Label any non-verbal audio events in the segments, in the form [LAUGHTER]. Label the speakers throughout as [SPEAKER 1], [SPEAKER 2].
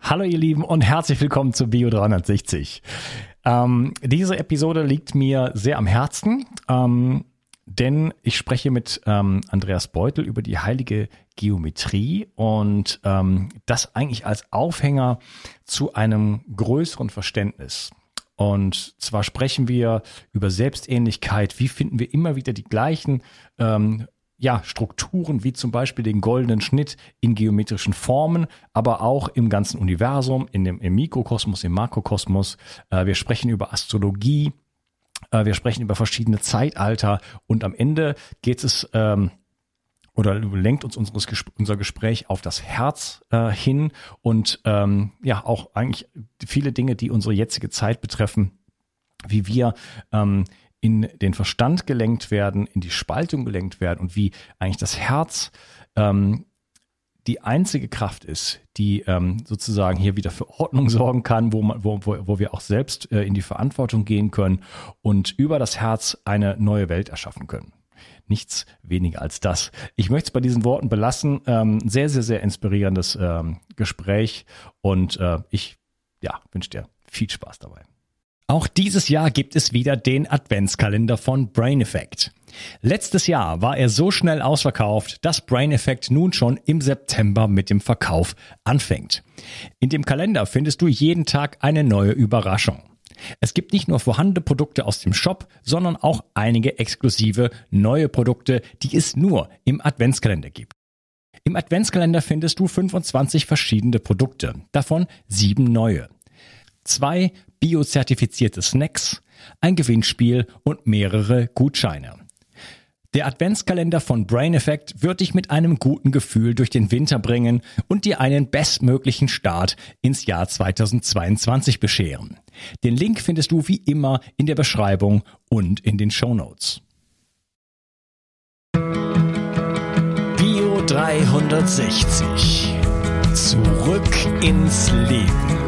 [SPEAKER 1] Hallo ihr Lieben und herzlich willkommen zu Bio 360. Ähm, diese Episode liegt mir sehr am Herzen, ähm, denn ich spreche mit ähm, Andreas Beutel über die heilige Geometrie und ähm, das eigentlich als Aufhänger zu einem größeren Verständnis. Und zwar sprechen wir über Selbstähnlichkeit. Wie finden wir immer wieder die gleichen ähm, ja, Strukturen wie zum Beispiel den goldenen Schnitt in geometrischen Formen, aber auch im ganzen Universum, in dem, im Mikrokosmos, im Makrokosmos. Äh, wir sprechen über Astrologie, äh, wir sprechen über verschiedene Zeitalter und am Ende geht es ähm, oder lenkt uns unseres, unser Gespräch auf das Herz äh, hin und ähm, ja auch eigentlich viele Dinge, die unsere jetzige Zeit betreffen, wie wir ähm, in den Verstand gelenkt werden, in die Spaltung gelenkt werden und wie eigentlich das Herz ähm, die einzige Kraft ist, die ähm, sozusagen hier wieder für Ordnung [LAUGHS] sorgen kann, wo, man, wo, wo, wir auch selbst äh, in die Verantwortung gehen können und über das Herz eine neue Welt erschaffen können. Nichts weniger als das. Ich möchte es bei diesen Worten belassen. Ähm, sehr, sehr, sehr inspirierendes ähm, Gespräch und äh, ich ja, wünsche dir viel Spaß dabei. Auch dieses Jahr gibt es wieder den Adventskalender von Brain Effect. Letztes Jahr war er so schnell ausverkauft, dass Brain Effect nun schon im September mit dem Verkauf anfängt. In dem Kalender findest du jeden Tag eine neue Überraschung. Es gibt nicht nur vorhandene Produkte aus dem Shop, sondern auch einige exklusive neue Produkte, die es nur im Adventskalender gibt. Im Adventskalender findest du 25 verschiedene Produkte, davon sieben neue. Zwei biozertifizierte Snacks, ein Gewinnspiel und mehrere Gutscheine. Der Adventskalender von Brain Effect wird dich mit einem guten Gefühl durch den Winter bringen und dir einen bestmöglichen Start ins Jahr 2022 bescheren. Den Link findest du wie immer in der Beschreibung und in den Show Notes.
[SPEAKER 2] Bio 360. Zurück ins Leben.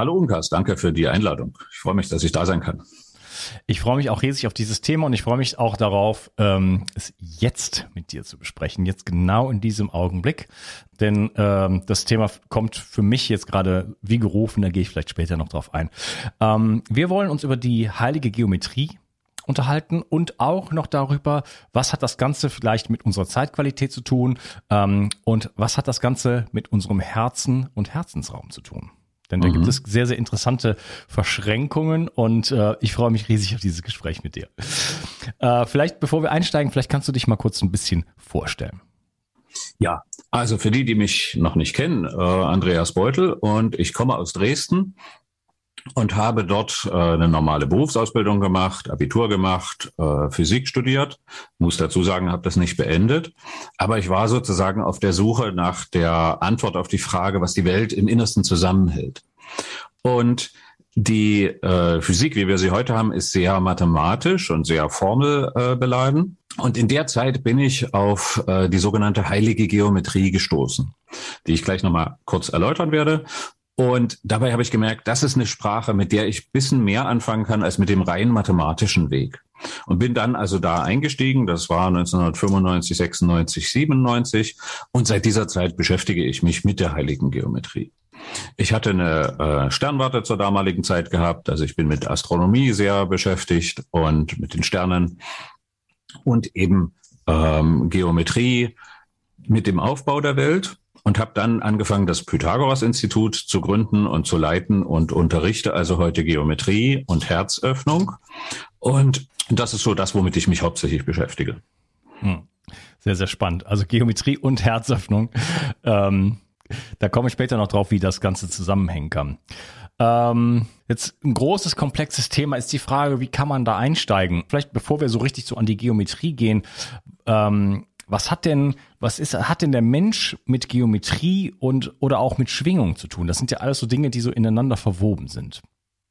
[SPEAKER 3] Hallo Unkas, danke für die Einladung. Ich freue mich, dass ich da sein kann.
[SPEAKER 1] Ich freue mich auch riesig auf dieses Thema und ich freue mich auch darauf, ähm, es jetzt mit dir zu besprechen, jetzt genau in diesem Augenblick. Denn ähm, das Thema kommt für mich jetzt gerade wie gerufen, da gehe ich vielleicht später noch drauf ein. Ähm, wir wollen uns über die heilige Geometrie unterhalten und auch noch darüber, was hat das Ganze vielleicht mit unserer Zeitqualität zu tun ähm, und was hat das Ganze mit unserem Herzen und Herzensraum zu tun. Denn da mhm. gibt es sehr, sehr interessante Verschränkungen und äh, ich freue mich riesig auf dieses Gespräch mit dir. Äh, vielleicht, bevor wir einsteigen, vielleicht kannst du dich mal kurz ein bisschen vorstellen.
[SPEAKER 3] Ja, also für die, die mich noch nicht kennen, äh, Andreas Beutel und ich komme aus Dresden und habe dort äh, eine normale Berufsausbildung gemacht, Abitur gemacht, äh, Physik studiert. Muss dazu sagen, habe das nicht beendet. Aber ich war sozusagen auf der Suche nach der Antwort auf die Frage, was die Welt im Innersten zusammenhält. Und die äh, Physik, wie wir sie heute haben, ist sehr mathematisch und sehr formelbeladen. Äh, und in der Zeit bin ich auf äh, die sogenannte heilige Geometrie gestoßen, die ich gleich nochmal kurz erläutern werde. Und dabei habe ich gemerkt, das ist eine Sprache, mit der ich bisschen mehr anfangen kann als mit dem rein mathematischen Weg. Und bin dann also da eingestiegen. Das war 1995, 96, 97. Und seit dieser Zeit beschäftige ich mich mit der heiligen Geometrie. Ich hatte eine äh, Sternwarte zur damaligen Zeit gehabt. Also ich bin mit Astronomie sehr beschäftigt und mit den Sternen und eben ähm, Geometrie mit dem Aufbau der Welt und habe dann angefangen, das Pythagoras-Institut zu gründen und zu leiten und unterrichte also heute Geometrie und Herzöffnung. Und das ist so das, womit ich mich hauptsächlich beschäftige.
[SPEAKER 1] Hm. Sehr, sehr spannend. Also Geometrie und Herzöffnung. Ähm, da komme ich später noch drauf, wie das Ganze zusammenhängen kann. Ähm, jetzt ein großes, komplexes Thema ist die Frage, wie kann man da einsteigen? Vielleicht bevor wir so richtig so an die Geometrie gehen, ähm, was hat denn, was ist, hat denn der Mensch mit Geometrie und oder auch mit Schwingung zu tun? Das sind ja alles so Dinge, die so ineinander verwoben sind.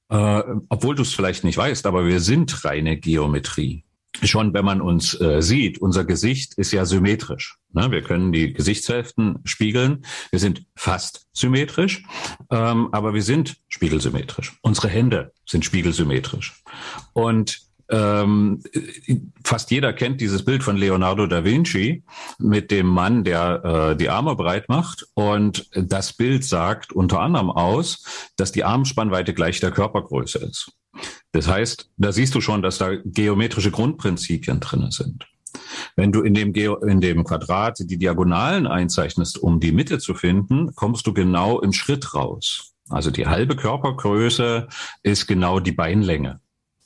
[SPEAKER 3] Äh, obwohl du es vielleicht nicht weißt, aber wir sind reine Geometrie schon, wenn man uns äh, sieht, unser Gesicht ist ja symmetrisch. Ne? Wir können die Gesichtshälften spiegeln. Wir sind fast symmetrisch, ähm, aber wir sind spiegelsymmetrisch. Unsere Hände sind spiegelsymmetrisch. Und ähm, fast jeder kennt dieses Bild von Leonardo da Vinci mit dem Mann, der äh, die Arme breit macht. Und das Bild sagt unter anderem aus, dass die Armspannweite gleich der Körpergröße ist. Das heißt, da siehst du schon, dass da geometrische Grundprinzipien drin sind. Wenn du in dem, Geo in dem Quadrat die Diagonalen einzeichnest, um die Mitte zu finden, kommst du genau im Schritt raus. Also die halbe Körpergröße ist genau die Beinlänge.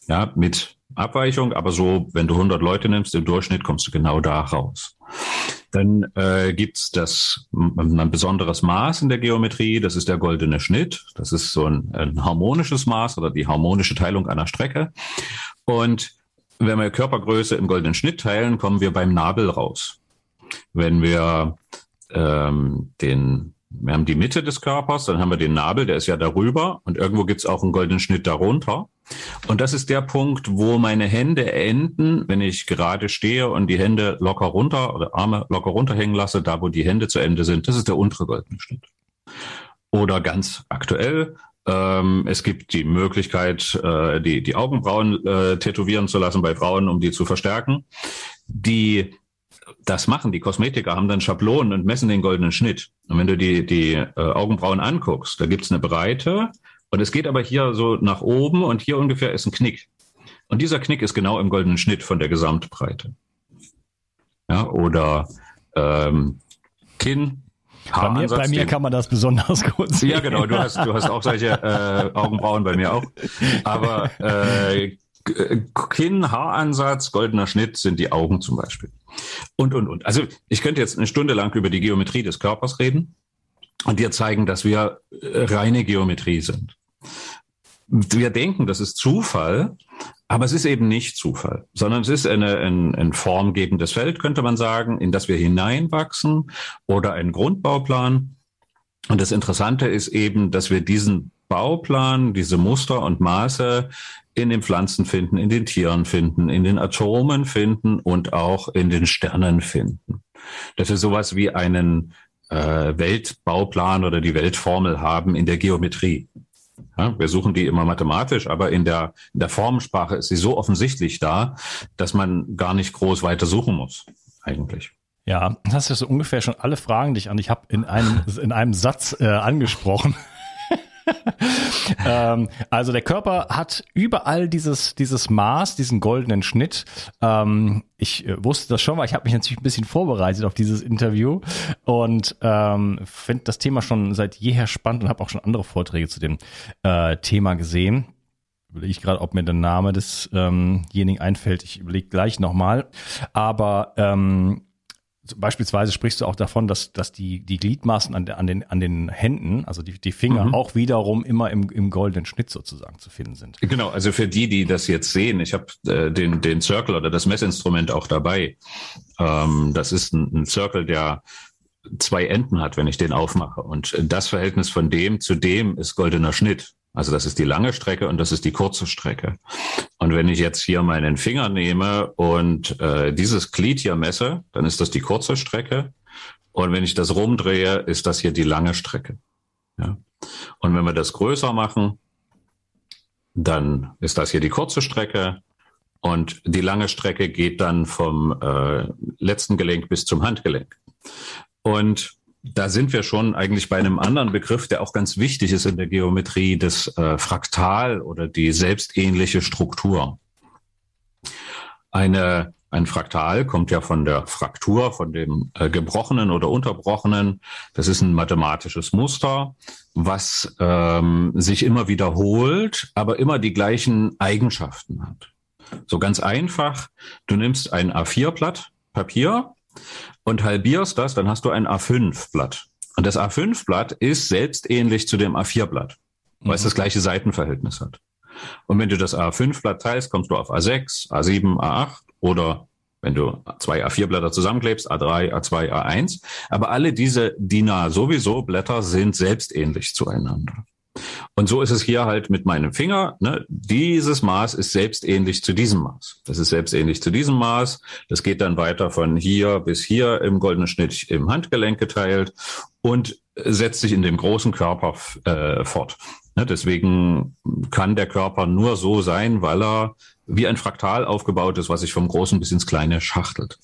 [SPEAKER 3] Ja, mit Abweichung, aber so, wenn du 100 Leute nimmst, im Durchschnitt kommst du genau da raus. Dann äh, gibt das ein besonderes Maß in der Geometrie, das ist der goldene Schnitt. Das ist so ein, ein harmonisches Maß oder die harmonische Teilung einer Strecke. Und wenn wir Körpergröße im goldenen Schnitt teilen, kommen wir beim Nabel raus. Wenn wir ähm, den wir haben die Mitte des Körpers, dann haben wir den Nabel, der ist ja darüber und irgendwo gibt's auch einen goldenen Schnitt darunter. Und das ist der Punkt, wo meine Hände enden, wenn ich gerade stehe und die Hände locker runter oder Arme locker runterhängen lasse, da wo die Hände zu Ende sind, das ist der untere goldene Schnitt. Oder ganz aktuell, ähm, es gibt die Möglichkeit, äh, die, die Augenbrauen äh, tätowieren zu lassen bei Frauen, um die zu verstärken. Die das machen. Die Kosmetiker haben dann Schablonen und messen den goldenen Schnitt. Und wenn du die, die äh, Augenbrauen anguckst, da gibt's eine Breite und es geht aber hier so nach oben und hier ungefähr ist ein Knick. Und dieser Knick ist genau im goldenen Schnitt von der Gesamtbreite. Ja, oder ähm, Kinn.
[SPEAKER 1] Bei mir, bei mir kann man das besonders [LAUGHS] gut sehen.
[SPEAKER 3] Ja, genau. Du hast, du hast auch solche äh, Augenbrauen, bei mir auch. Aber äh, Kinn, Haaransatz, goldener Schnitt sind die Augen zum Beispiel. Und, und, und. Also ich könnte jetzt eine Stunde lang über die Geometrie des Körpers reden und dir zeigen, dass wir äh, reine Geometrie sind. Wir denken, das ist Zufall, aber es ist eben nicht Zufall, sondern es ist eine, ein, ein formgebendes Feld, könnte man sagen, in das wir hineinwachsen oder ein Grundbauplan. Und das Interessante ist eben, dass wir diesen Bauplan, diese Muster und Maße in den Pflanzen finden, in den Tieren finden, in den Atomen finden und auch in den Sternen finden. Dass wir sowas wie einen äh, Weltbauplan oder die Weltformel haben in der Geometrie. Ja, wir suchen die immer mathematisch, aber in der, in der Formensprache ist sie so offensichtlich da, dass man gar nicht groß weiter suchen muss, eigentlich.
[SPEAKER 1] Ja, das ist so ungefähr schon alle Fragen, die ich an dich habe, in einem, in einem Satz äh, angesprochen. [LAUGHS] ähm, also der Körper hat überall dieses, dieses Maß, diesen goldenen Schnitt. Ähm, ich äh, wusste das schon, weil ich habe mich natürlich ein bisschen vorbereitet auf dieses Interview und ähm, finde das Thema schon seit jeher spannend und habe auch schon andere Vorträge zu dem äh, Thema gesehen überlege ich gerade, ob mir der Name desjenigen ähm einfällt. Ich überlege gleich nochmal. Aber ähm, Beispielsweise sprichst du auch davon, dass, dass die, die Gliedmaßen an, an, den, an den Händen, also die, die Finger, mhm. auch wiederum immer im, im goldenen Schnitt sozusagen zu finden sind.
[SPEAKER 3] Genau, also für die, die das jetzt sehen, ich habe äh, den, den Circle oder das Messinstrument auch dabei. Ähm, das ist ein, ein Circle, der zwei Enden hat, wenn ich den aufmache. Und das Verhältnis von dem zu dem ist goldener Schnitt. Also das ist die lange Strecke und das ist die kurze Strecke. Und wenn ich jetzt hier meinen Finger nehme und äh, dieses Glied hier messe, dann ist das die kurze Strecke. Und wenn ich das rumdrehe, ist das hier die lange Strecke. Ja. Und wenn wir das größer machen, dann ist das hier die kurze Strecke. Und die lange Strecke geht dann vom äh, letzten Gelenk bis zum Handgelenk. Und da sind wir schon eigentlich bei einem anderen Begriff, der auch ganz wichtig ist in der Geometrie, das äh, Fraktal oder die selbstähnliche Struktur. Eine, ein Fraktal kommt ja von der Fraktur, von dem äh, gebrochenen oder unterbrochenen. Das ist ein mathematisches Muster, was ähm, sich immer wiederholt, aber immer die gleichen Eigenschaften hat. So ganz einfach, du nimmst ein A4-Blatt Papier und halbierst das, dann hast du ein A5-Blatt. Und das A5-Blatt ist selbstähnlich zu dem A4-Blatt, weil mhm. es das gleiche Seitenverhältnis hat. Und wenn du das A5-Blatt teilst, kommst du auf A6, A7, A8 oder wenn du zwei A4-Blätter zusammenklebst, A3, A2, A1. Aber alle diese DIN A sowieso Blätter sind selbstähnlich zueinander. Und so ist es hier halt mit meinem Finger. Ne? Dieses Maß ist selbstähnlich zu diesem Maß. Das ist selbstähnlich zu diesem Maß. Das geht dann weiter von hier bis hier im goldenen Schnitt im Handgelenk geteilt und setzt sich in dem großen Körper äh, fort. Ne? Deswegen kann der Körper nur so sein, weil er wie ein Fraktal aufgebaut ist, was sich vom Großen bis ins Kleine schachtelt.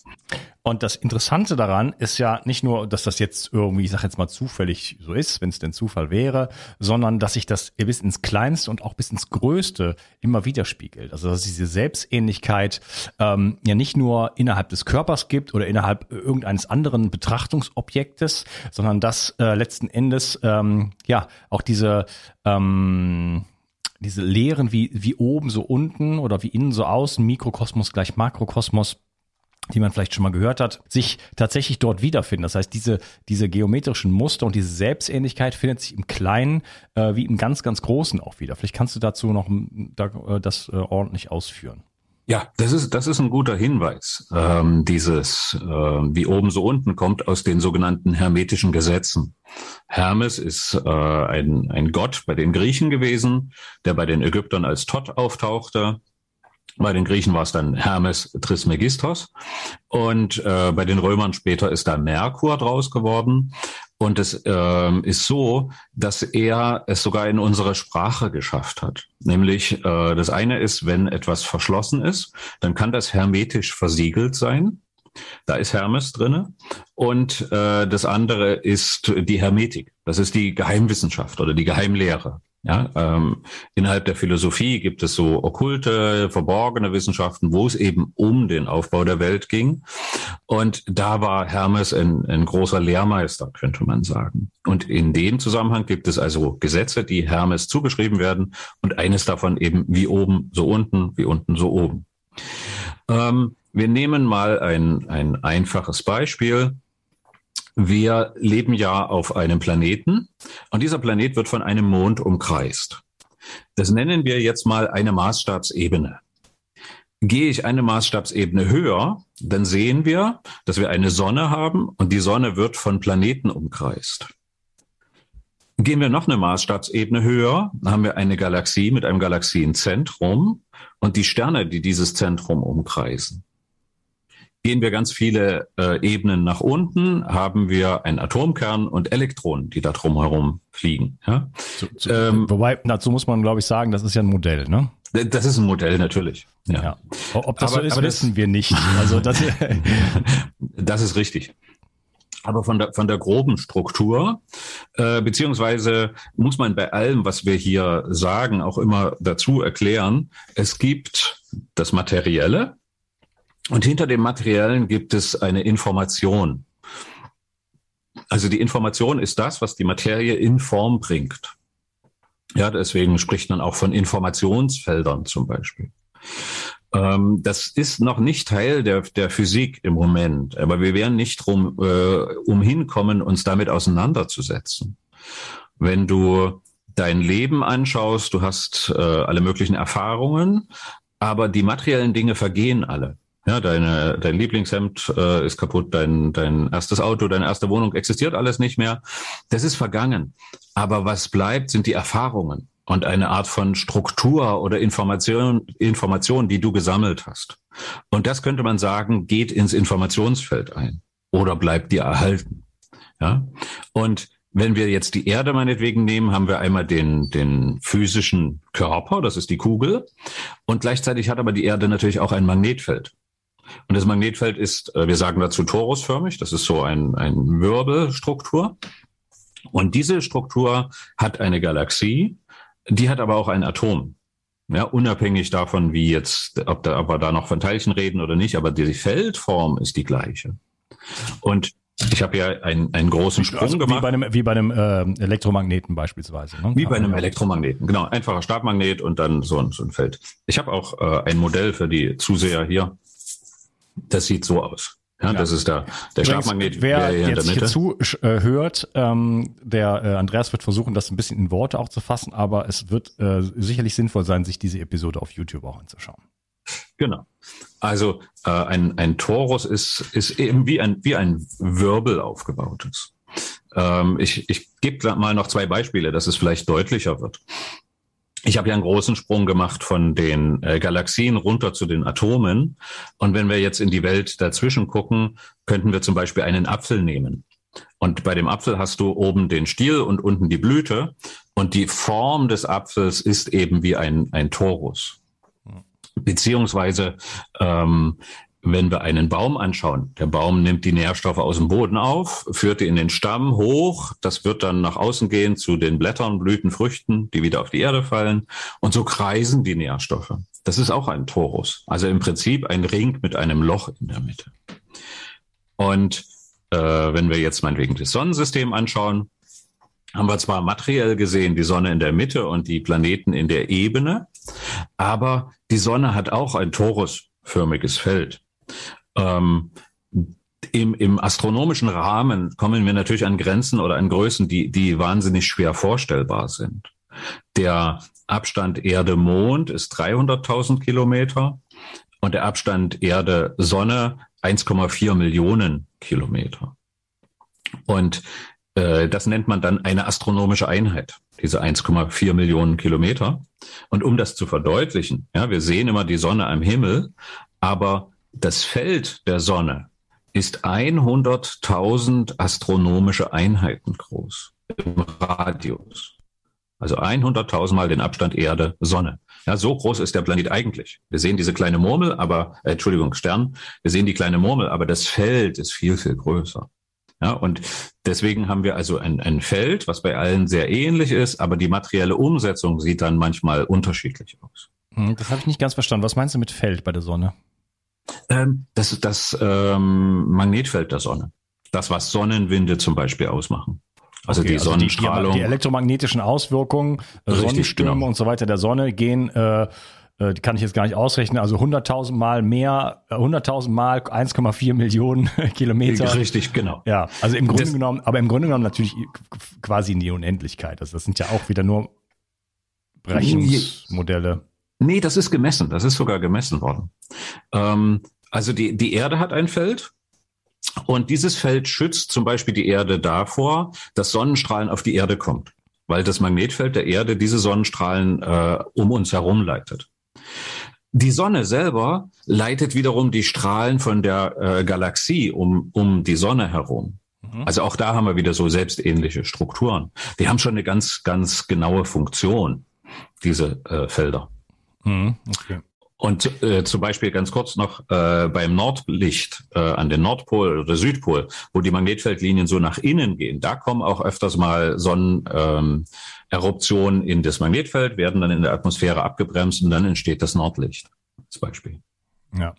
[SPEAKER 1] Und das Interessante daran ist ja nicht nur, dass das jetzt irgendwie, ich sag jetzt mal zufällig so ist, wenn es denn Zufall wäre, sondern dass sich das bis ins Kleinste und auch bis ins Größte immer widerspiegelt. Also dass es diese Selbstähnlichkeit ähm, ja nicht nur innerhalb des Körpers gibt oder innerhalb irgendeines anderen Betrachtungsobjektes, sondern dass äh, letzten Endes ähm, ja auch diese ähm, diese Lehren wie, wie oben so unten oder wie innen so außen, Mikrokosmos gleich Makrokosmos, die man vielleicht schon mal gehört hat, sich tatsächlich dort wiederfinden. Das heißt, diese, diese geometrischen Muster und diese Selbstähnlichkeit findet sich im Kleinen äh, wie im ganz, ganz Großen auch wieder. Vielleicht kannst du dazu noch da, äh, das äh, ordentlich ausführen.
[SPEAKER 3] Ja, das ist, das ist ein guter Hinweis. Ähm, dieses, äh, wie oben so unten, kommt aus den sogenannten hermetischen Gesetzen. Hermes ist äh, ein, ein Gott bei den Griechen gewesen, der bei den Ägyptern als Tot auftauchte. Bei den Griechen war es dann Hermes Trismegistos und äh, bei den Römern später ist da Merkur draus geworden. Und es äh, ist so, dass er es sogar in unsere Sprache geschafft hat. Nämlich äh, das eine ist, wenn etwas verschlossen ist, dann kann das hermetisch versiegelt sein. Da ist Hermes drinne. Und äh, das andere ist die Hermetik. Das ist die Geheimwissenschaft oder die Geheimlehre. Ja, ähm, innerhalb der Philosophie gibt es so okkulte, verborgene Wissenschaften, wo es eben um den Aufbau der Welt ging. Und da war Hermes ein, ein großer Lehrmeister, könnte man sagen. Und in dem Zusammenhang gibt es also Gesetze, die Hermes zugeschrieben werden. Und eines davon eben wie oben so unten, wie unten so oben. Ähm, wir nehmen mal ein, ein einfaches Beispiel. Wir leben ja auf einem Planeten und dieser Planet wird von einem Mond umkreist. Das nennen wir jetzt mal eine Maßstabsebene. Gehe ich eine Maßstabsebene höher, dann sehen wir, dass wir eine Sonne haben und die Sonne wird von Planeten umkreist. Gehen wir noch eine Maßstabsebene höher, haben wir eine Galaxie mit einem Galaxienzentrum und die Sterne, die dieses Zentrum umkreisen. Gehen wir ganz viele äh, Ebenen nach unten, haben wir einen Atomkern und Elektronen, die da drumherum fliegen. Ja?
[SPEAKER 1] Zu, zu, ähm, wobei, dazu muss man, glaube ich, sagen, das ist ja ein Modell, ne?
[SPEAKER 3] Das ist ein Modell natürlich. Ja.
[SPEAKER 1] ja. Ob das aber, so ist, wissen das, wir nicht. [LAUGHS] Also das, [LAUGHS]
[SPEAKER 3] das ist richtig. Aber von der, von der groben Struktur, äh, beziehungsweise muss man bei allem, was wir hier sagen, auch immer dazu erklären, es gibt das Materielle, und hinter dem Materiellen gibt es eine Information. Also die Information ist das, was die Materie in Form bringt. Ja, deswegen spricht man auch von Informationsfeldern zum Beispiel. Ähm, das ist noch nicht Teil der, der Physik im Moment, aber wir werden nicht drum äh, umhin kommen, uns damit auseinanderzusetzen. Wenn du dein Leben anschaust, du hast äh, alle möglichen Erfahrungen, aber die materiellen Dinge vergehen alle. Ja, deine, dein Lieblingshemd äh, ist kaputt, dein, dein erstes Auto, deine erste Wohnung existiert alles nicht mehr. Das ist vergangen. Aber was bleibt, sind die Erfahrungen und eine Art von Struktur oder Information, Information, die du gesammelt hast. Und das könnte man sagen, geht ins Informationsfeld ein oder bleibt dir erhalten. Ja, und wenn wir jetzt die Erde meinetwegen nehmen, haben wir einmal den, den physischen Körper, das ist die Kugel. Und gleichzeitig hat aber die Erde natürlich auch ein Magnetfeld. Und das Magnetfeld ist, äh, wir sagen dazu torusförmig, das ist so ein, ein Wirbelstruktur. Und diese Struktur hat eine Galaxie, die hat aber auch ein Atom. Ja, unabhängig davon, wie jetzt, ob, da, ob wir da noch von Teilchen reden oder nicht, aber die Feldform ist die gleiche. Und ich habe ja einen, einen großen Sprung also gemacht.
[SPEAKER 1] Wie bei einem, wie bei einem äh, Elektromagneten beispielsweise.
[SPEAKER 3] Ne? Wie bei einem Elektromagneten, genau. Einfacher Stabmagnet und dann so ein, so ein Feld. Ich habe auch äh, ein Modell für die Zuseher hier. Das sieht so aus. Ja, ja. das ist der, der Stabmagnet.
[SPEAKER 1] Wer hier jetzt hier zuhört, äh, ähm, der äh, Andreas wird versuchen, das ein bisschen in Worte auch zu fassen, aber es wird äh, sicherlich sinnvoll sein, sich diese Episode auf YouTube auch anzuschauen.
[SPEAKER 3] Genau. Also äh, ein, ein Torus ist, ist eben wie ein, wie ein Wirbel aufgebautes. Ähm, ich ich gebe mal noch zwei Beispiele, dass es vielleicht deutlicher wird. Ich habe ja einen großen Sprung gemacht von den äh, Galaxien runter zu den Atomen. Und wenn wir jetzt in die Welt dazwischen gucken, könnten wir zum Beispiel einen Apfel nehmen. Und bei dem Apfel hast du oben den Stiel und unten die Blüte. Und die Form des Apfels ist eben wie ein, ein Torus. Beziehungsweise, ähm, wenn wir einen Baum anschauen, der Baum nimmt die Nährstoffe aus dem Boden auf, führt die in den Stamm hoch, das wird dann nach außen gehen zu den Blättern, Blüten, Früchten, die wieder auf die Erde fallen. Und so kreisen die Nährstoffe. Das ist auch ein Torus. Also im Prinzip ein Ring mit einem Loch in der Mitte. Und äh, wenn wir jetzt meinetwegen das Sonnensystem anschauen, haben wir zwar materiell gesehen die Sonne in der Mitte und die Planeten in der Ebene, aber die Sonne hat auch ein torusförmiges Feld. Ähm, im, Im astronomischen Rahmen kommen wir natürlich an Grenzen oder an Größen, die, die wahnsinnig schwer vorstellbar sind. Der Abstand Erde-Mond ist 300.000 Kilometer und der Abstand Erde-Sonne 1,4 Millionen Kilometer. Und äh, das nennt man dann eine astronomische Einheit, diese 1,4 Millionen Kilometer. Und um das zu verdeutlichen, ja, wir sehen immer die Sonne am Himmel, aber das Feld der Sonne ist 100.000 astronomische Einheiten groß im Radius. Also 100.000 Mal den Abstand Erde, Sonne. Ja, so groß ist der Planet eigentlich. Wir sehen diese kleine Murmel, aber, äh, Entschuldigung, Stern. Wir sehen die kleine Murmel, aber das Feld ist viel, viel größer. Ja, und deswegen haben wir also ein, ein Feld, was bei allen sehr ähnlich ist, aber die materielle Umsetzung sieht dann manchmal unterschiedlich aus.
[SPEAKER 1] Hm, das habe ich nicht ganz verstanden. Was meinst du mit Feld bei der Sonne?
[SPEAKER 3] Ähm, das ist das ähm, Magnetfeld der Sonne. Das, was Sonnenwinde zum Beispiel ausmachen. Also okay, die also Sonnenstrahlung.
[SPEAKER 1] Die, die, elektromagnetischen Auswirkungen, äh, Richtig, Sonnenstürme genau. und so weiter der Sonne gehen äh, äh, kann ich jetzt gar nicht ausrechnen, also 100.000 Mal mehr, 100.000 äh, Mal 1,4 Millionen [LAUGHS] Kilometer.
[SPEAKER 3] Richtig, genau.
[SPEAKER 1] Ja, also im Grunde das, genommen, aber im Grunde genommen natürlich quasi in die Unendlichkeit. Also das sind ja auch wieder nur Berechnungsmodelle.
[SPEAKER 3] Nee, das ist gemessen. Das ist sogar gemessen worden. Ähm, also die, die Erde hat ein Feld. Und dieses Feld schützt zum Beispiel die Erde davor, dass Sonnenstrahlen auf die Erde kommt, weil das Magnetfeld der Erde diese Sonnenstrahlen äh, um uns herum leitet. Die Sonne selber leitet wiederum die Strahlen von der äh, Galaxie um, um die Sonne herum. Mhm. Also auch da haben wir wieder so selbstähnliche Strukturen. Die haben schon eine ganz, ganz genaue Funktion, diese äh, Felder. Mhm, okay. Und äh, zum Beispiel ganz kurz noch äh, beim Nordlicht äh, an den Nordpol oder Südpol, wo die Magnetfeldlinien so nach innen gehen, da kommen auch öfters mal Sonneneruptionen ähm, in das Magnetfeld, werden dann in der Atmosphäre abgebremst und dann entsteht das Nordlicht als Beispiel.
[SPEAKER 1] Ja.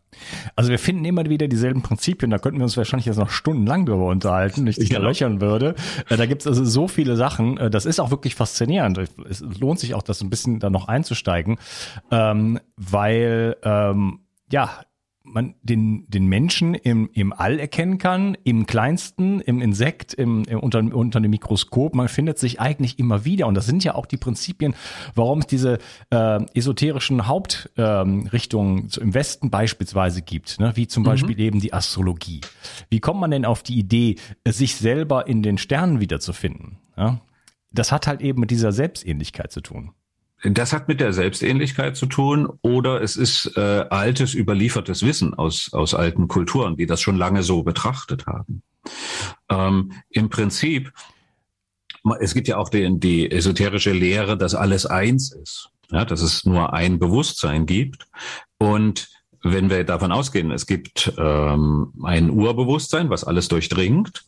[SPEAKER 1] Also wir finden immer wieder dieselben Prinzipien, da könnten wir uns wahrscheinlich jetzt noch stundenlang drüber unterhalten, wenn ich dich genau. da löchern würde. Äh, da gibt es also so viele Sachen, äh, das ist auch wirklich faszinierend. Es lohnt sich auch, das ein bisschen da noch einzusteigen, ähm, weil ähm, ja, man den, den Menschen im, im All erkennen kann, im kleinsten, im Insekt, im, im unter, unter dem Mikroskop. Man findet sich eigentlich immer wieder. Und das sind ja auch die Prinzipien, warum es diese äh, esoterischen Hauptrichtungen ähm, im Westen beispielsweise gibt, ne? wie zum mhm. Beispiel eben die Astrologie. Wie kommt man denn auf die Idee, sich selber in den Sternen wiederzufinden? Ja? Das hat halt eben mit dieser Selbstähnlichkeit zu tun.
[SPEAKER 3] Das hat mit der Selbstähnlichkeit zu tun oder es ist äh, altes, überliefertes Wissen aus, aus alten Kulturen, die das schon lange so betrachtet haben. Ähm, Im Prinzip, es gibt ja auch die, die esoterische Lehre, dass alles eins ist, ja, dass es nur ein Bewusstsein gibt. Und wenn wir davon ausgehen, es gibt ähm, ein Urbewusstsein, was alles durchdringt,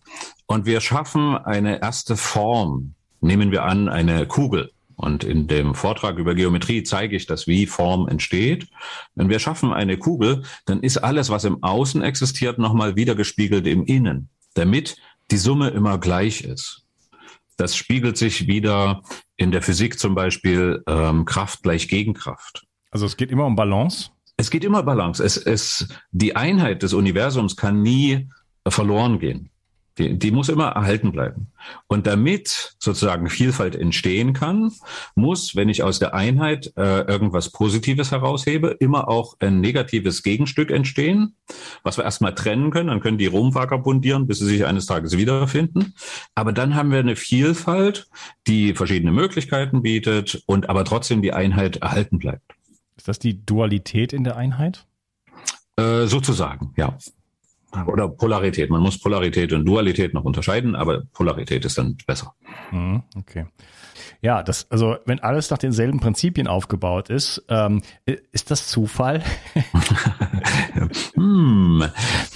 [SPEAKER 3] und wir schaffen eine erste Form, nehmen wir an, eine Kugel und in dem Vortrag über Geometrie zeige ich das, wie Form entsteht. Wenn wir schaffen eine Kugel, dann ist alles, was im Außen existiert, nochmal wiedergespiegelt im Innen, damit die Summe immer gleich ist. Das spiegelt sich wieder in der Physik zum Beispiel ähm, Kraft gleich Gegenkraft.
[SPEAKER 1] Also es geht immer um Balance?
[SPEAKER 3] Es geht immer Balance. Es, es, die Einheit des Universums kann nie verloren gehen. Die, die muss immer erhalten bleiben. Und damit sozusagen Vielfalt entstehen kann, muss, wenn ich aus der Einheit äh, irgendwas Positives heraushebe, immer auch ein negatives Gegenstück entstehen, was wir erstmal trennen können. Dann können die Rom vagabundieren, bis sie sich eines Tages wiederfinden. Aber dann haben wir eine Vielfalt, die verschiedene Möglichkeiten bietet und aber trotzdem die Einheit erhalten bleibt.
[SPEAKER 1] Ist das die Dualität in der Einheit?
[SPEAKER 3] Äh, sozusagen, ja. Oder Polarität. Man muss Polarität und Dualität noch unterscheiden, aber Polarität ist dann besser.
[SPEAKER 1] Mhm, okay. Ja, das, also wenn alles nach denselben Prinzipien aufgebaut ist, ähm, ist das Zufall? [LAUGHS]
[SPEAKER 3] hm,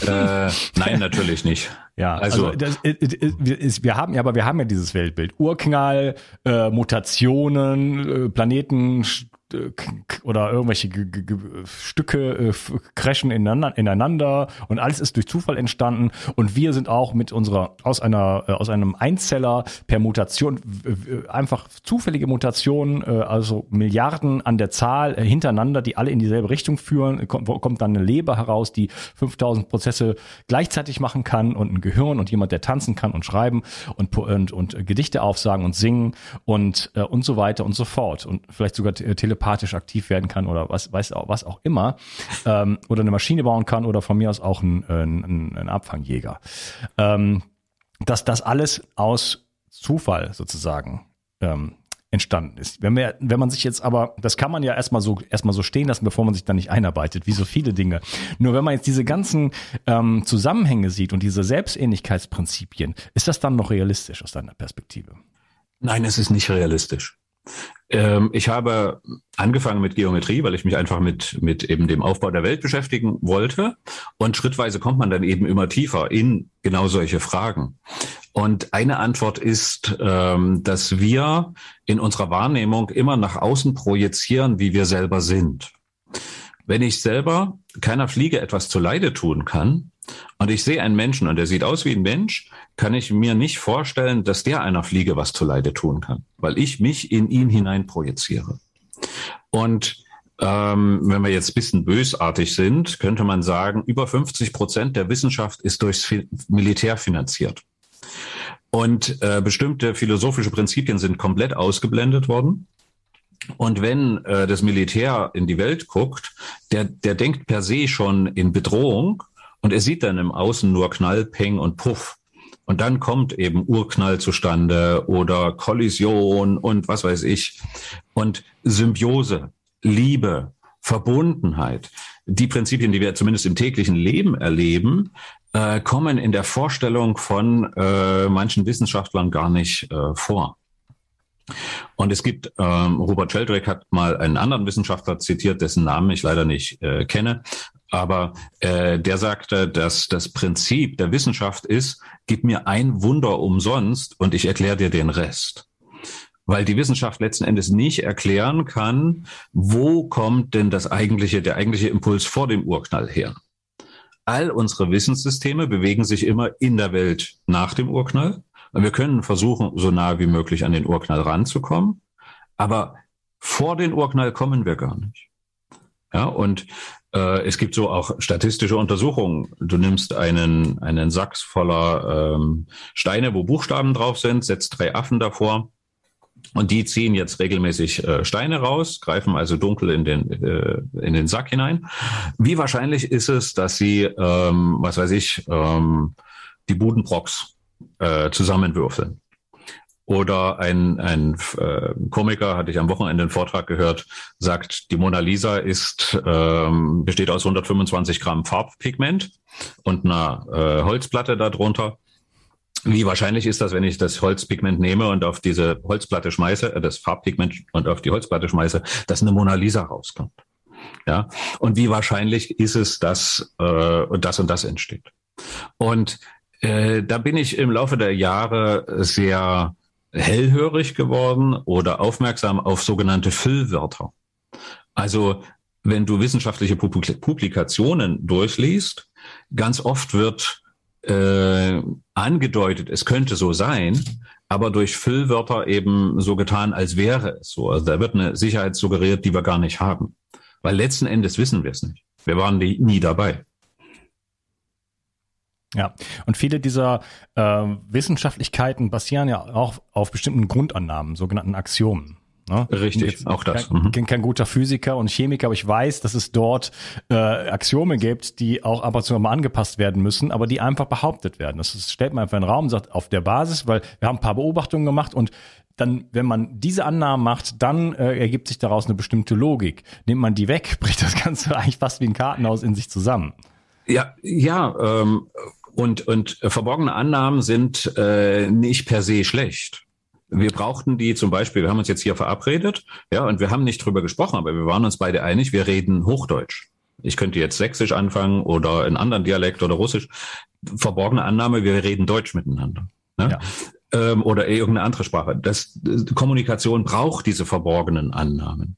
[SPEAKER 3] äh, nein, natürlich nicht. [LAUGHS]
[SPEAKER 1] Ja, also, also das, ist, wir haben ja, aber wir haben ja dieses Weltbild. Urknall, äh, Mutationen, äh, Planeten oder irgendwelche G G Stücke äh, crashen ineinander, ineinander und alles ist durch Zufall entstanden und wir sind auch mit unserer aus einer äh, aus einem Einzeller per Mutation einfach zufällige Mutationen äh, also Milliarden an der Zahl äh, hintereinander die alle in dieselbe Richtung führen kommt, kommt dann eine Leber heraus die 5000 Prozesse gleichzeitig machen kann und ein Gehirn und jemand der tanzen kann und schreiben und und, und Gedichte aufsagen und singen und äh, und so weiter und so fort und vielleicht sogar tele telepathisch aktiv werden kann oder was, weiß auch, was auch immer. Ähm, oder eine Maschine bauen kann oder von mir aus auch ein, ein, ein Abfangjäger. Ähm, dass das alles aus Zufall sozusagen ähm, entstanden ist. Wenn, wir, wenn man sich jetzt aber, das kann man ja erstmal so, erstmal so stehen lassen, bevor man sich da nicht einarbeitet, wie so viele Dinge. Nur wenn man jetzt diese ganzen ähm, Zusammenhänge sieht und diese Selbstähnlichkeitsprinzipien, ist das dann noch realistisch aus deiner Perspektive?
[SPEAKER 3] Nein, es ist nicht realistisch. Ähm, ich habe angefangen mit Geometrie, weil ich mich einfach mit, mit eben dem Aufbau der Welt beschäftigen wollte. Und schrittweise kommt man dann eben immer tiefer in genau solche Fragen. Und eine Antwort ist, ähm, dass wir in unserer Wahrnehmung immer nach außen projizieren, wie wir selber sind. Wenn ich selber keiner Fliege etwas zu Leide tun kann und ich sehe einen Menschen und der sieht aus wie ein Mensch, kann ich mir nicht vorstellen, dass der einer Fliege was zu Leide tun kann, weil ich mich in ihn hinein projiziere. Und ähm, wenn wir jetzt bisschen bösartig sind, könnte man sagen, über 50 Prozent der Wissenschaft ist durchs Militär finanziert. Und äh, bestimmte philosophische Prinzipien sind komplett ausgeblendet worden. Und wenn äh, das Militär in die Welt guckt, der, der denkt per se schon in Bedrohung und er sieht dann im Außen nur Knall, Peng und Puff. Und dann kommt eben Urknall zustande oder Kollision und was weiß ich. Und Symbiose, Liebe, Verbundenheit, die Prinzipien, die wir zumindest im täglichen Leben erleben, äh, kommen in der Vorstellung von äh, manchen Wissenschaftlern gar nicht äh, vor. Und es gibt, ähm, Robert Sheldrake hat mal einen anderen Wissenschaftler zitiert, dessen Namen ich leider nicht äh, kenne, aber äh, der sagte, dass das Prinzip der Wissenschaft ist, gib mir ein Wunder umsonst und ich erkläre dir den Rest. Weil die Wissenschaft letzten Endes nicht erklären kann, wo kommt denn das eigentliche, der eigentliche Impuls vor dem Urknall her. All unsere Wissenssysteme bewegen sich immer in der Welt nach dem Urknall wir können versuchen, so nah wie möglich an den Urknall ranzukommen, aber vor den Urknall kommen wir gar nicht. Ja, und es gibt so auch statistische Untersuchungen. Du nimmst einen, einen Sack voller ähm, Steine, wo Buchstaben drauf sind, setzt drei Affen davor und die ziehen jetzt regelmäßig äh, Steine raus, greifen also dunkel in den, äh, in den Sack hinein. Wie wahrscheinlich ist es, dass sie, ähm, was weiß ich, ähm, die Budenbrocks äh, zusammenwürfeln. Oder ein, ein äh, Komiker, hatte ich am Wochenende einen Vortrag gehört, sagt, die Mona Lisa ist, ähm, besteht aus 125 Gramm Farbpigment und einer äh, Holzplatte darunter. Wie wahrscheinlich ist das, wenn ich das Holzpigment nehme und auf diese Holzplatte schmeiße, äh, das Farbpigment und auf die Holzplatte schmeiße, dass eine Mona Lisa rauskommt? Ja. Und wie wahrscheinlich ist es, dass äh, das und das entsteht? Und äh, da bin ich im Laufe der Jahre sehr hellhörig geworden oder aufmerksam auf sogenannte Füllwörter. Also wenn du wissenschaftliche Publikationen durchliest, ganz oft wird äh, angedeutet, es könnte so sein, aber durch Füllwörter eben so getan, als wäre es so. Also da wird eine Sicherheit suggeriert, die wir gar nicht haben. Weil letzten Endes wissen wir es nicht. Wir waren nie dabei.
[SPEAKER 1] Ja, und viele dieser äh, Wissenschaftlichkeiten basieren ja auch auf bestimmten Grundannahmen, sogenannten Axiomen.
[SPEAKER 3] Ne? Richtig, auch das.
[SPEAKER 1] Ich bin kein guter Physiker und Chemiker, aber ich weiß, dass es dort äh, Axiome gibt, die auch ab und zu mal angepasst werden müssen, aber die einfach behauptet werden. Das ist, stellt man einfach in den Raum und sagt, auf der Basis, weil wir haben ein paar Beobachtungen gemacht und dann, wenn man diese Annahmen macht, dann äh, ergibt sich daraus eine bestimmte Logik. Nimmt man die weg, [LAUGHS] bricht das Ganze eigentlich fast wie ein Kartenhaus in sich zusammen.
[SPEAKER 3] Ja, ja, ähm, und, und verborgene Annahmen sind äh, nicht per se schlecht. Wir brauchten die zum Beispiel, wir haben uns jetzt hier verabredet, ja, und wir haben nicht drüber gesprochen, aber wir waren uns beide einig, wir reden Hochdeutsch. Ich könnte jetzt Sächsisch anfangen oder einen anderen Dialekt oder Russisch. Verborgene Annahme, wir reden Deutsch miteinander. Ne? Ja. Ähm, oder irgendeine andere Sprache. Das, Kommunikation braucht diese verborgenen Annahmen.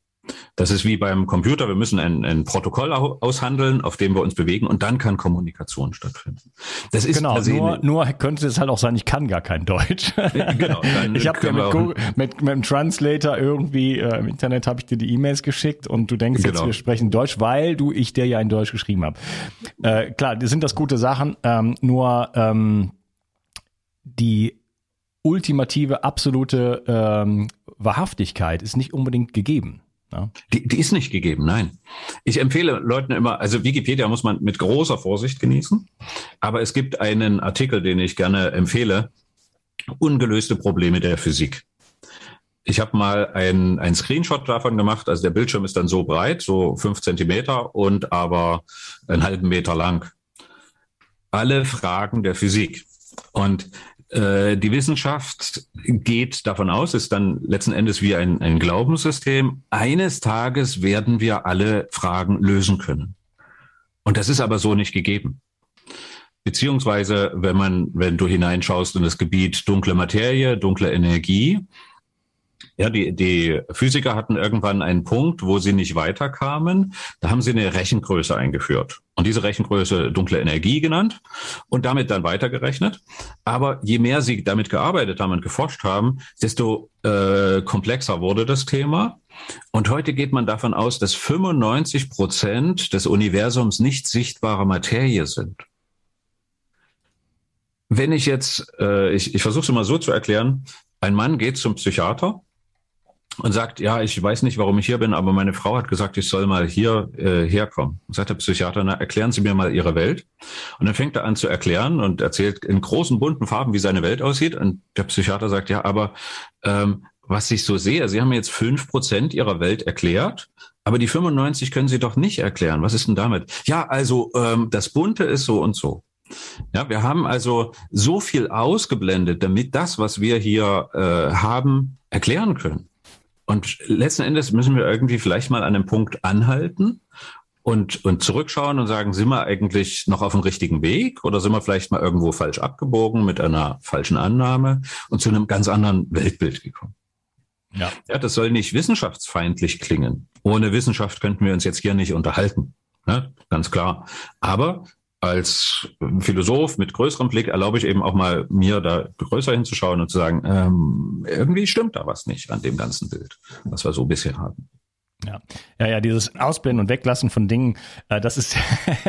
[SPEAKER 3] Das ist wie beim Computer. Wir müssen ein, ein Protokoll aushandeln, auf dem wir uns bewegen und dann kann Kommunikation stattfinden.
[SPEAKER 1] Das ist genau. Nur, nur könnte es halt auch sein, ich kann gar kein Deutsch. Genau. [LAUGHS] ich habe dir mit, Google, mit, mit dem Translator irgendwie äh, im Internet habe ich dir die E-Mails geschickt und du denkst genau. jetzt, wir sprechen Deutsch, weil du ich dir ja in Deutsch geschrieben habe. Äh, klar, sind das gute Sachen. Ähm, nur ähm, die ultimative, absolute ähm, Wahrhaftigkeit ist nicht unbedingt gegeben.
[SPEAKER 3] Ja. Die, die ist nicht gegeben, nein. Ich empfehle Leuten immer, also Wikipedia muss man mit großer Vorsicht genießen, aber es gibt einen Artikel, den ich gerne empfehle, ungelöste Probleme der Physik. Ich habe mal ein, ein Screenshot davon gemacht, also der Bildschirm ist dann so breit, so fünf Zentimeter und aber einen halben Meter lang. Alle Fragen der Physik. Und äh, die Wissenschaft geht davon aus, ist dann letzten Endes wie ein, ein Glaubenssystem. Eines Tages werden wir alle Fragen lösen können. Und das ist aber so nicht gegeben. Beziehungsweise, wenn man, wenn du hineinschaust in das Gebiet dunkle Materie, dunkle Energie, ja, die, die Physiker hatten irgendwann einen Punkt, wo sie nicht weiterkamen. Da haben sie eine Rechengröße eingeführt und diese Rechengröße dunkle Energie genannt und damit dann weitergerechnet. Aber je mehr sie damit gearbeitet haben und geforscht haben, desto äh, komplexer wurde das Thema. Und heute geht man davon aus, dass 95 Prozent des Universums nicht sichtbare Materie sind. Wenn ich jetzt, äh, ich, ich versuche es mal so zu erklären, ein Mann geht zum Psychiater und sagt, ja, ich weiß nicht, warum ich hier bin, aber meine Frau hat gesagt, ich soll mal hier äh, herkommen. Und sagt der Psychiater, na, erklären Sie mir mal Ihre Welt. Und dann fängt er an zu erklären und erzählt in großen, bunten Farben, wie seine Welt aussieht. Und der Psychiater sagt, ja, aber ähm, was ich so sehe, Sie haben jetzt fünf Prozent Ihrer Welt erklärt, aber die 95 können Sie doch nicht erklären. Was ist denn damit? Ja, also ähm, das Bunte ist so und so. Ja, wir haben also so viel ausgeblendet, damit das, was wir hier äh, haben, erklären können. Und letzten Endes müssen wir irgendwie vielleicht mal an einem Punkt anhalten und, und zurückschauen und sagen, sind wir eigentlich noch auf dem richtigen Weg oder sind wir vielleicht mal irgendwo falsch abgebogen mit einer falschen Annahme und zu einem ganz anderen Weltbild gekommen? Ja. ja, das soll nicht wissenschaftsfeindlich klingen. Ohne Wissenschaft könnten wir uns jetzt hier nicht unterhalten. Ja, ganz klar. Aber als Philosoph mit größerem Blick erlaube ich eben auch mal mir da größer hinzuschauen und zu sagen, ähm, irgendwie stimmt da was nicht an dem ganzen Bild, was wir so bisher haben.
[SPEAKER 1] Ja, ja, ja, dieses Ausblenden und Weglassen von Dingen, äh, das ist,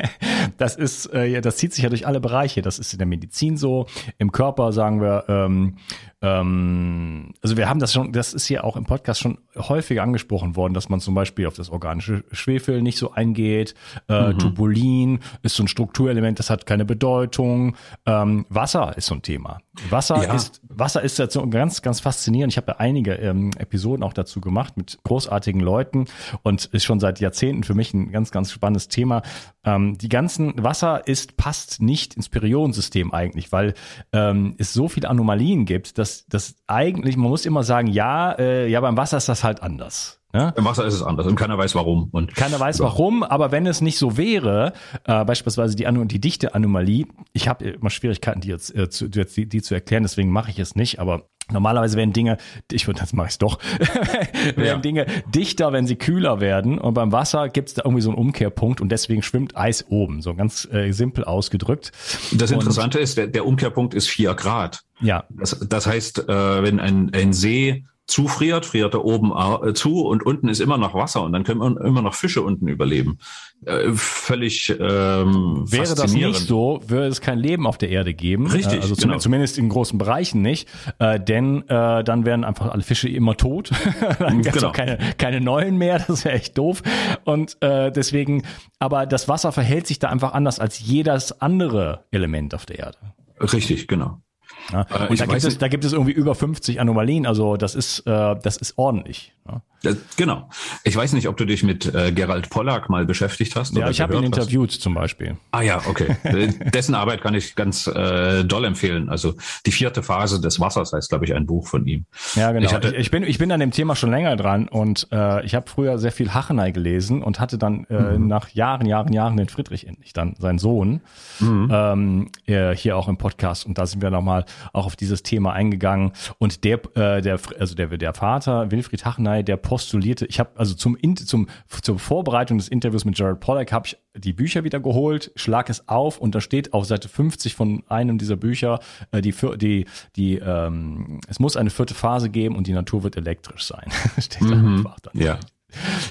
[SPEAKER 1] [LAUGHS] das ist, äh, das zieht sich ja durch alle Bereiche. Das ist in der Medizin so, im Körper sagen wir, ähm, ähm, also wir haben das schon, das ist hier auch im Podcast schon häufiger angesprochen worden, dass man zum Beispiel auf das organische Schwefel nicht so eingeht. Äh, mhm. Tubulin ist so ein Strukturelement, das hat keine Bedeutung. Ähm, Wasser ist so ein Thema. Wasser ja. ist, Wasser ist dazu ganz, ganz faszinierend. Ich habe ja einige ähm, Episoden auch dazu gemacht mit großartigen Leuten und ist schon seit Jahrzehnten für mich ein ganz, ganz spannendes Thema. Ähm, die ganzen Wasser ist, passt nicht ins Periodensystem eigentlich, weil ähm, es so viele Anomalien gibt, dass dass das eigentlich, man muss immer sagen, ja, äh, ja, beim Wasser ist das halt anders.
[SPEAKER 3] Ne? Im Wasser ist es anders und keiner weiß warum. Und
[SPEAKER 1] keiner weiß warum, aber wenn es nicht so wäre, äh, beispielsweise die, An die dichte Anomalie, ich habe immer Schwierigkeiten, die jetzt, äh, zu, die, die zu erklären, deswegen mache ich es nicht, aber Normalerweise werden Dinge, ich würde, das mache ich doch, [LAUGHS] werden ja. Dinge dichter, wenn sie kühler werden. Und beim Wasser gibt es da irgendwie so einen Umkehrpunkt und deswegen schwimmt Eis oben. So ganz äh, simpel ausgedrückt.
[SPEAKER 3] Das Interessante und, ist, der, der Umkehrpunkt ist vier Grad. Ja. Das, das heißt, äh, wenn ein, ein See zufriert, friert er oben äh, zu und unten ist immer noch Wasser und dann können immer noch Fische unten überleben. Äh, völlig ähm,
[SPEAKER 1] Wäre das nicht so, würde es kein Leben auf der Erde geben.
[SPEAKER 3] Richtig.
[SPEAKER 1] Äh, also genau. zumindest in großen Bereichen nicht. Äh, denn äh, dann wären einfach alle Fische immer tot. [LAUGHS] dann gäbe es genau. auch keine, keine neuen mehr. Das wäre echt doof. Und äh, deswegen, aber das Wasser verhält sich da einfach anders als jedes andere Element auf der Erde.
[SPEAKER 3] Richtig, genau.
[SPEAKER 1] Ja, äh, und da gibt, es, da gibt es irgendwie über 50 Anomalien, also das ist, äh, das ist ordentlich. Ja.
[SPEAKER 3] Das, genau. Ich weiß nicht, ob du dich mit äh, Gerald Pollack mal beschäftigt hast.
[SPEAKER 1] Ja, ich habe ihn interviewt hast. zum Beispiel.
[SPEAKER 3] Ah ja, okay. Äh, [LAUGHS] dessen Arbeit kann ich ganz äh, doll empfehlen. Also die vierte Phase des Wassers heißt, glaube ich, ein Buch von ihm.
[SPEAKER 1] Ja, genau. Ich, hatte, ich, bin, ich bin an dem Thema schon länger dran und äh, ich habe früher sehr viel Hachenei gelesen und hatte dann äh, mhm. nach Jahren, Jahren, Jahren den Friedrich endlich, dann seinen Sohn, mhm. ähm, äh, hier auch im Podcast. Und da sind wir nochmal auch auf dieses Thema eingegangen. Und der, äh, der, also der, der Vater, Wilfried Hachenei, der postulierte, ich habe also zum, zum, zur Vorbereitung des Interviews mit Jared Pollack habe ich die Bücher wieder geholt, schlag es auf und da steht auf Seite 50 von einem dieser Bücher, äh, die, die, die, ähm, es muss eine vierte Phase geben und die Natur wird elektrisch sein. [LAUGHS] steht mhm. einfach dann. Ja.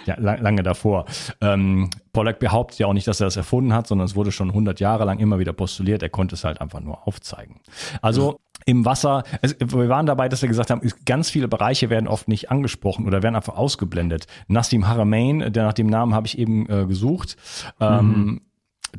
[SPEAKER 1] Ja, lang, lange davor. Ähm, Pollack behauptet ja auch nicht, dass er das erfunden hat, sondern es wurde schon 100 Jahre lang immer wieder postuliert. Er konnte es halt einfach nur aufzeigen. Also im Wasser, es, wir waren dabei, dass wir gesagt haben, ganz viele Bereiche werden oft nicht angesprochen oder werden einfach ausgeblendet. Nassim Haramein, der nach dem Namen habe ich eben äh, gesucht, ähm, mhm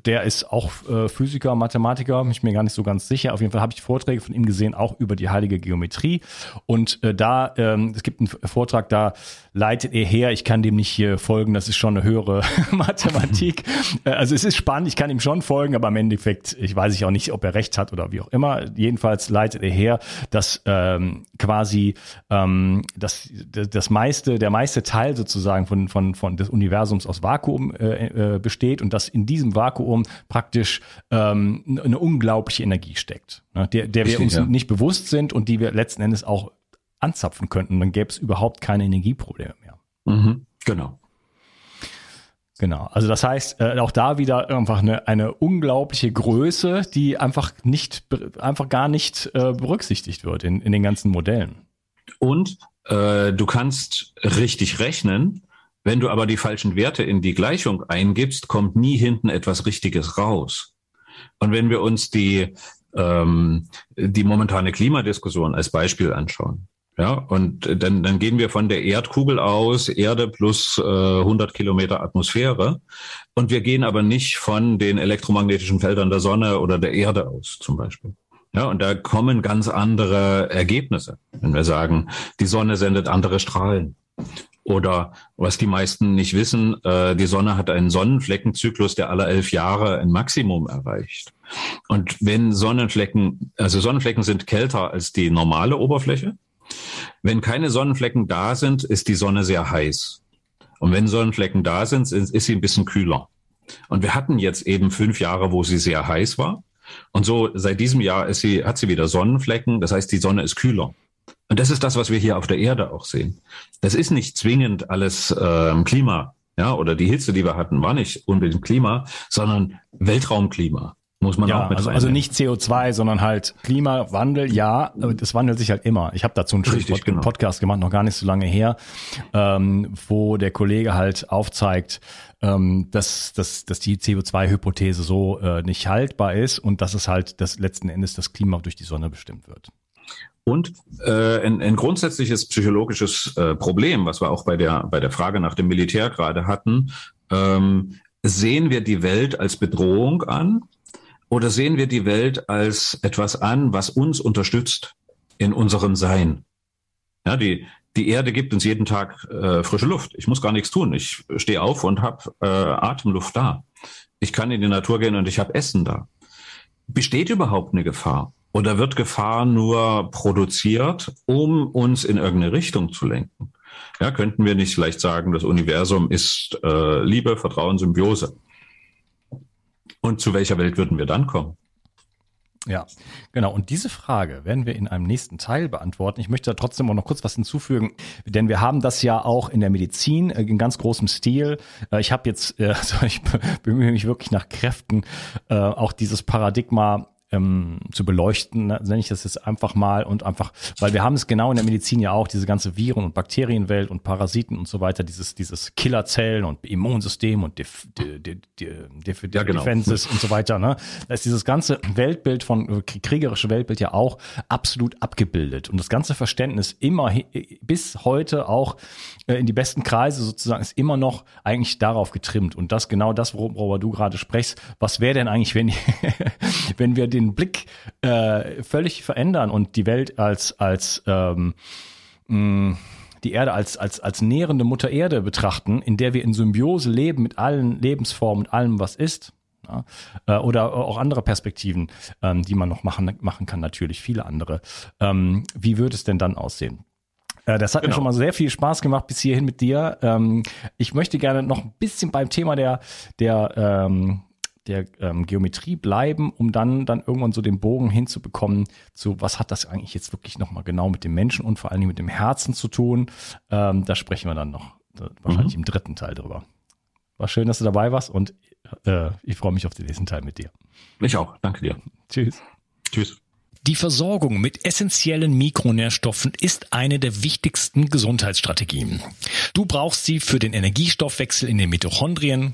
[SPEAKER 1] der ist auch äh, Physiker, Mathematiker, bin ich mir gar nicht so ganz sicher. Auf jeden Fall habe ich Vorträge von ihm gesehen, auch über die heilige Geometrie. Und äh, da, ähm, es gibt einen Vortrag, da leitet er her, ich kann dem nicht hier folgen, das ist schon eine höhere [LAUGHS] Mathematik. [LAUGHS] Äh, also es ist spannend, ich kann ihm schon folgen, aber im Endeffekt, ich weiß ich auch nicht, ob er recht hat oder wie auch immer. Jedenfalls leitet er her, dass ähm, quasi ähm, das, das meiste, der meiste Teil sozusagen von, von, von des Universums aus Vakuum äh, äh, besteht und dass in diesem Vakuum Vakuum praktisch ähm, eine unglaubliche Energie steckt, ne, der, der wir uns ja. nicht bewusst sind und die wir letzten Endes auch anzapfen könnten. Dann gäbe es überhaupt keine Energieprobleme mehr.
[SPEAKER 3] Mhm, genau.
[SPEAKER 1] Genau. Also das heißt, äh, auch da wieder einfach eine, eine unglaubliche Größe, die einfach nicht, einfach gar nicht äh, berücksichtigt wird in, in den ganzen Modellen.
[SPEAKER 3] Und äh, du kannst richtig rechnen, wenn du aber die falschen Werte in die Gleichung eingibst, kommt nie hinten etwas Richtiges raus. Und wenn wir uns die, ähm, die momentane Klimadiskussion als Beispiel anschauen, ja, und dann, dann gehen wir von der Erdkugel aus, Erde plus äh, 100 Kilometer Atmosphäre. Und wir gehen aber nicht von den elektromagnetischen Feldern der Sonne oder der Erde aus, zum Beispiel. Ja, und da kommen ganz andere Ergebnisse. Wenn wir sagen, die Sonne sendet andere Strahlen. Oder was die meisten nicht wissen, äh, die Sonne hat einen Sonnenfleckenzyklus, der alle elf Jahre ein Maximum erreicht. Und wenn Sonnenflecken, also Sonnenflecken sind kälter als die normale Oberfläche. Wenn keine Sonnenflecken da sind, ist die Sonne sehr heiß. Und wenn Sonnenflecken da sind, ist sie ein bisschen kühler. Und wir hatten jetzt eben fünf Jahre, wo sie sehr heiß war. Und so seit diesem Jahr ist sie, hat sie wieder Sonnenflecken. Das heißt, die Sonne ist kühler. Und das ist das, was wir hier auf der Erde auch sehen. Das ist nicht zwingend alles ähm, Klima, ja, oder die Hitze, die wir hatten, war nicht unbedingt Klima, sondern Weltraumklima. Muss man
[SPEAKER 1] ja,
[SPEAKER 3] auch mit
[SPEAKER 1] also, also nicht CO2, sondern halt Klimawandel, ja, das wandelt sich halt immer. Ich habe dazu einen Richtig, genau. Podcast gemacht, noch gar nicht so lange her, ähm, wo der Kollege halt aufzeigt, ähm, dass, dass, dass die CO2-Hypothese so äh, nicht haltbar ist und dass es halt das letzten Endes das Klima durch die Sonne bestimmt wird.
[SPEAKER 3] Und äh, ein, ein grundsätzliches psychologisches äh, Problem, was wir auch bei der, bei der Frage nach dem Militär gerade hatten, ähm, sehen wir die Welt als Bedrohung an oder sehen wir die Welt als etwas an, was uns unterstützt in unserem Sein? Ja, die, die Erde gibt uns jeden Tag äh, frische Luft. Ich muss gar nichts tun. Ich stehe auf und habe äh, Atemluft da. Ich kann in die Natur gehen und ich habe Essen da. Besteht überhaupt eine Gefahr? Oder wird Gefahr nur produziert, um uns in irgendeine Richtung zu lenken? Ja, könnten wir nicht vielleicht sagen, das Universum ist äh, Liebe, Vertrauen, Symbiose? Und zu welcher Welt würden wir dann kommen?
[SPEAKER 1] Ja, genau. Und diese Frage werden wir in einem nächsten Teil beantworten. Ich möchte da trotzdem auch noch kurz was hinzufügen, denn wir haben das ja auch in der Medizin äh, in ganz großem Stil. Äh, ich habe jetzt, äh, [LAUGHS] also ich bemühe mich wirklich nach Kräften, auch dieses Paradigma
[SPEAKER 4] ähm, zu beleuchten, ne, nenne ich das jetzt einfach mal und einfach, weil wir haben es genau in der Medizin ja auch, diese ganze Viren- und Bakterienwelt und Parasiten und so weiter, dieses, dieses Killerzellen und Immunsystem und Def, De, De, De,
[SPEAKER 3] Ja, genau.
[SPEAKER 4] Defenses und so weiter. Ne? Da ist dieses ganze Weltbild von, kriegerische Weltbild ja auch absolut abgebildet. Und das ganze Verständnis immer hi- bis heute auch äh, in die besten Kreise sozusagen ist immer noch eigentlich darauf getrimmt. Und das genau das, worüber du gerade sprichst. Was wäre denn eigentlich, wenn, [LAUGHS] wenn wir den Blick äh, völlig verändern und die Welt als, als ähm, mh, die Erde als, als, als nährende Mutter Erde betrachten, in der wir in Symbiose leben mit allen Lebensformen, mit allem, was ist. Ja, äh, oder auch andere Perspektiven, ähm, die man noch machen, machen kann, natürlich viele andere. Ähm, wie würde es denn dann aussehen? Äh, Das hat mir
[SPEAKER 3] Genau.
[SPEAKER 4] schon mal sehr viel Spaß gemacht bis hierhin mit dir. Ähm, Ich möchte gerne noch ein bisschen beim Thema der, der, ähm, der ähm, Geometrie bleiben, um dann, dann irgendwann so den Bogen hinzubekommen zu, was hat das eigentlich jetzt wirklich nochmal genau mit dem Menschen und vor allen Dingen mit dem Herzen zu tun. Ähm, da sprechen wir dann noch äh, wahrscheinlich im dritten Teil drüber. War schön, dass du dabei warst und äh, ich freue mich auf den nächsten Teil mit dir.
[SPEAKER 3] Ich auch. Danke dir.
[SPEAKER 4] Tschüss.
[SPEAKER 3] Tschüss.
[SPEAKER 1] Die Versorgung mit essentiellen Mikronährstoffen ist eine der wichtigsten Gesundheitsstrategien. Du brauchst sie für den Energiestoffwechsel in den Mitochondrien,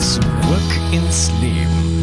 [SPEAKER 1] Zurück ins Leben.